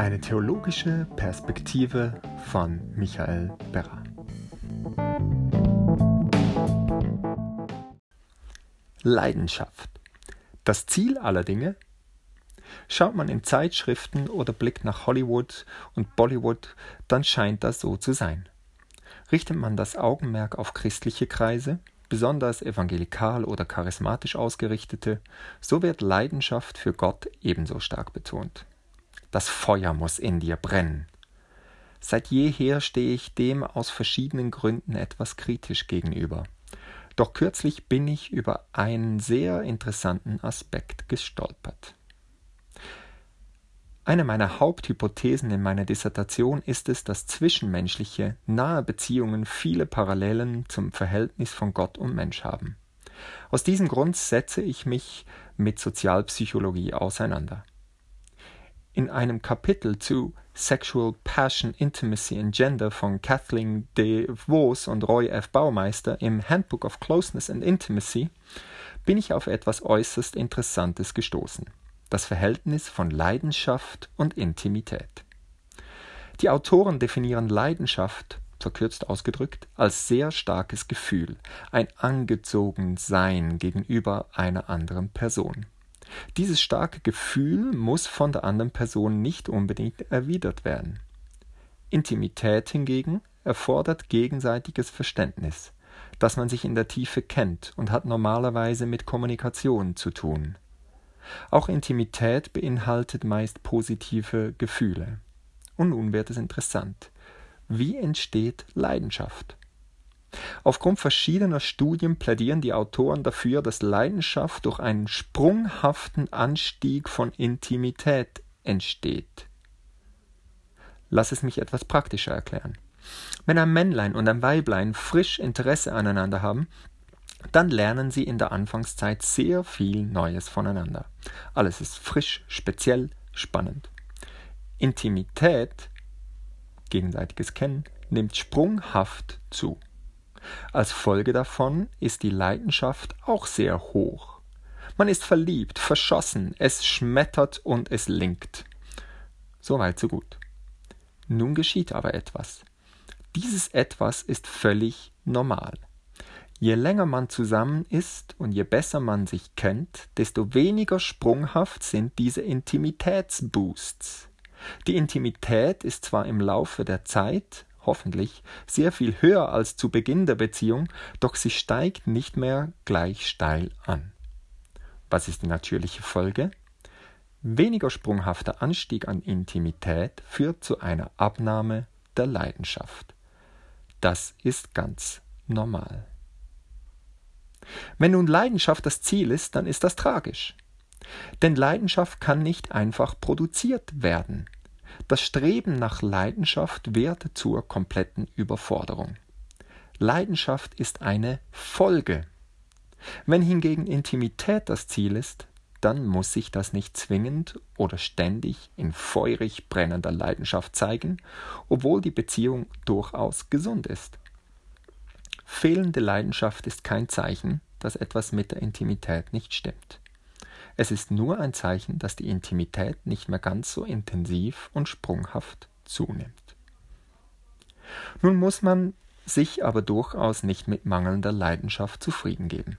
Eine theologische Perspektive von Michael Berra. Leidenschaft. Das Ziel aller Dinge? Schaut man in Zeitschriften oder blickt nach Hollywood und Bollywood, dann scheint das so zu sein. Richtet man das Augenmerk auf christliche Kreise, besonders evangelikal oder charismatisch ausgerichtete, so wird Leidenschaft für Gott ebenso stark betont. Das Feuer muss in dir brennen. Seit jeher stehe ich dem aus verschiedenen Gründen etwas kritisch gegenüber. Doch kürzlich bin ich über einen sehr interessanten Aspekt gestolpert. Eine meiner Haupthypothesen in meiner Dissertation ist es, dass zwischenmenschliche, nahe Beziehungen viele Parallelen zum Verhältnis von Gott und Mensch haben. Aus diesem Grund setze ich mich mit Sozialpsychologie auseinander. In einem Kapitel zu Sexual Passion, Intimacy and Gender von Kathleen de Vos und Roy F. Baumeister im Handbook of Closeness and Intimacy bin ich auf etwas äußerst Interessantes gestoßen. Das Verhältnis von Leidenschaft und Intimität. Die Autoren definieren Leidenschaft, verkürzt ausgedrückt, als sehr starkes Gefühl, ein Angezogensein gegenüber einer anderen Person. Dieses starke Gefühl muss von der anderen Person nicht unbedingt erwidert werden. Intimität hingegen erfordert gegenseitiges Verständnis, dass man sich in der Tiefe kennt und hat normalerweise mit Kommunikation zu tun. Auch Intimität beinhaltet meist positive Gefühle. Und nun wird es interessant. Wie entsteht Leidenschaft? Aufgrund verschiedener Studien plädieren die Autoren dafür, dass Leidenschaft durch einen sprunghaften Anstieg von Intimität entsteht. Lass es mich etwas praktischer erklären. Wenn ein Männlein und ein Weiblein frisch Interesse aneinander haben, dann lernen sie in der Anfangszeit sehr viel Neues voneinander. Alles ist frisch, speziell, spannend. Intimität, gegenseitiges Kennen, nimmt sprunghaft zu. Als Folge davon ist die Leidenschaft auch sehr hoch. Man ist verliebt, verschossen, es schmettert und es linkt. Soweit so gut. Nun geschieht aber etwas. Dieses etwas ist völlig normal. Je länger man zusammen ist und je besser man sich kennt, desto weniger sprunghaft sind diese Intimitätsboosts. Die Intimität ist zwar im Laufe der Zeit hoffentlich, sehr viel höher als zu Beginn der Beziehung, doch sie steigt nicht mehr gleich steil an. Was ist die natürliche Folge? Weniger sprunghafter Anstieg an Intimität führt zu einer Abnahme der Leidenschaft. Das ist ganz normal. Wenn nun Leidenschaft das Ziel ist, dann ist das tragisch. Denn Leidenschaft kann nicht einfach produziert werden. Das Streben nach Leidenschaft wird zur kompletten Überforderung. Leidenschaft ist eine Folge. Wenn hingegen Intimität das Ziel ist, dann muss sich das nicht zwingend oder ständig in feurig brennender Leidenschaft zeigen, obwohl die Beziehung durchaus gesund ist. Fehlende Leidenschaft ist kein Zeichen, dass etwas mit der Intimität nicht stimmt. Es ist nur ein Zeichen, dass die Intimität nicht mehr ganz so intensiv und sprunghaft zunimmt. Nun muss man sich aber durchaus nicht mit mangelnder Leidenschaft zufrieden geben.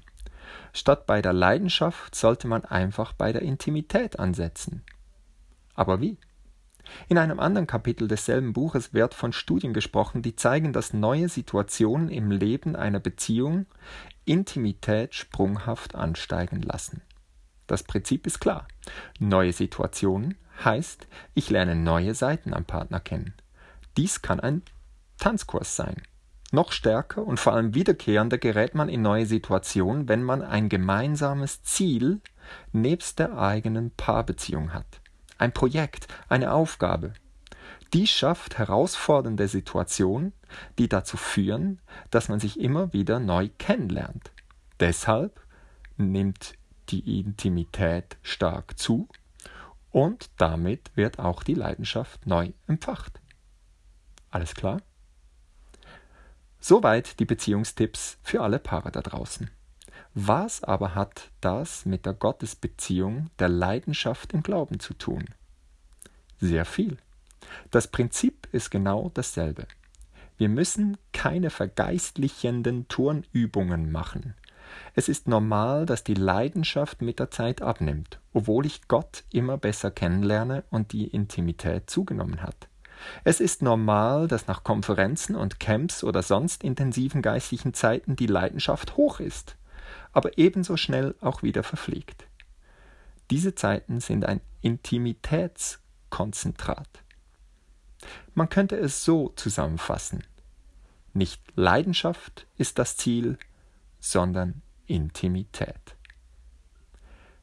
Statt bei der Leidenschaft sollte man einfach bei der Intimität ansetzen. Aber wie? In einem anderen Kapitel desselben Buches wird von Studien gesprochen, die zeigen, dass neue Situationen im Leben einer Beziehung Intimität sprunghaft ansteigen lassen. Das Prinzip ist klar. Neue Situationen heißt, ich lerne neue Seiten am Partner kennen. Dies kann ein Tanzkurs sein. Noch stärker und vor allem wiederkehrender gerät man in neue Situationen, wenn man ein gemeinsames Ziel nebst der eigenen Paarbeziehung hat. Ein Projekt, eine Aufgabe. Dies schafft herausfordernde Situationen, die dazu führen, dass man sich immer wieder neu kennenlernt. Deshalb nimmt die Intimität stark zu und damit wird auch die Leidenschaft neu empfacht. Alles klar? Soweit die Beziehungstipps für alle Paare da draußen. Was aber hat das mit der Gottesbeziehung der Leidenschaft im Glauben zu tun? Sehr viel. Das Prinzip ist genau dasselbe. Wir müssen keine vergeistlichenden Turnübungen machen. Es ist normal, dass die Leidenschaft mit der Zeit abnimmt, obwohl ich Gott immer besser kennenlerne und die Intimität zugenommen hat. Es ist normal, dass nach Konferenzen und Camps oder sonst intensiven geistlichen Zeiten die Leidenschaft hoch ist, aber ebenso schnell auch wieder verfliegt. Diese Zeiten sind ein Intimitätskonzentrat. Man könnte es so zusammenfassen. Nicht Leidenschaft ist das Ziel, sondern Intimität.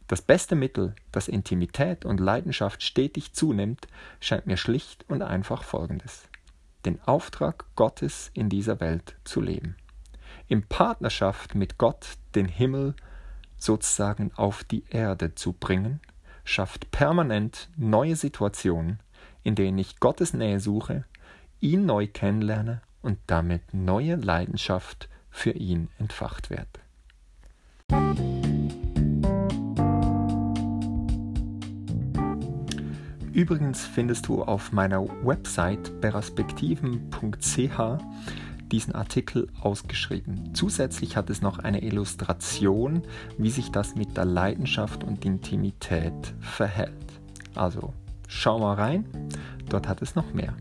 Das beste Mittel, dass Intimität und Leidenschaft stetig zunimmt, scheint mir schlicht und einfach folgendes. Den Auftrag Gottes in dieser Welt zu leben. In Partnerschaft mit Gott den Himmel sozusagen auf die Erde zu bringen, schafft permanent neue Situationen, in denen ich Gottes Nähe suche, ihn neu kennenlerne und damit neue Leidenschaft für ihn entfacht wird. Übrigens findest du auf meiner Website perspektiven.ch diesen Artikel ausgeschrieben. Zusätzlich hat es noch eine Illustration, wie sich das mit der Leidenschaft und Intimität verhält. Also schau mal rein, dort hat es noch mehr.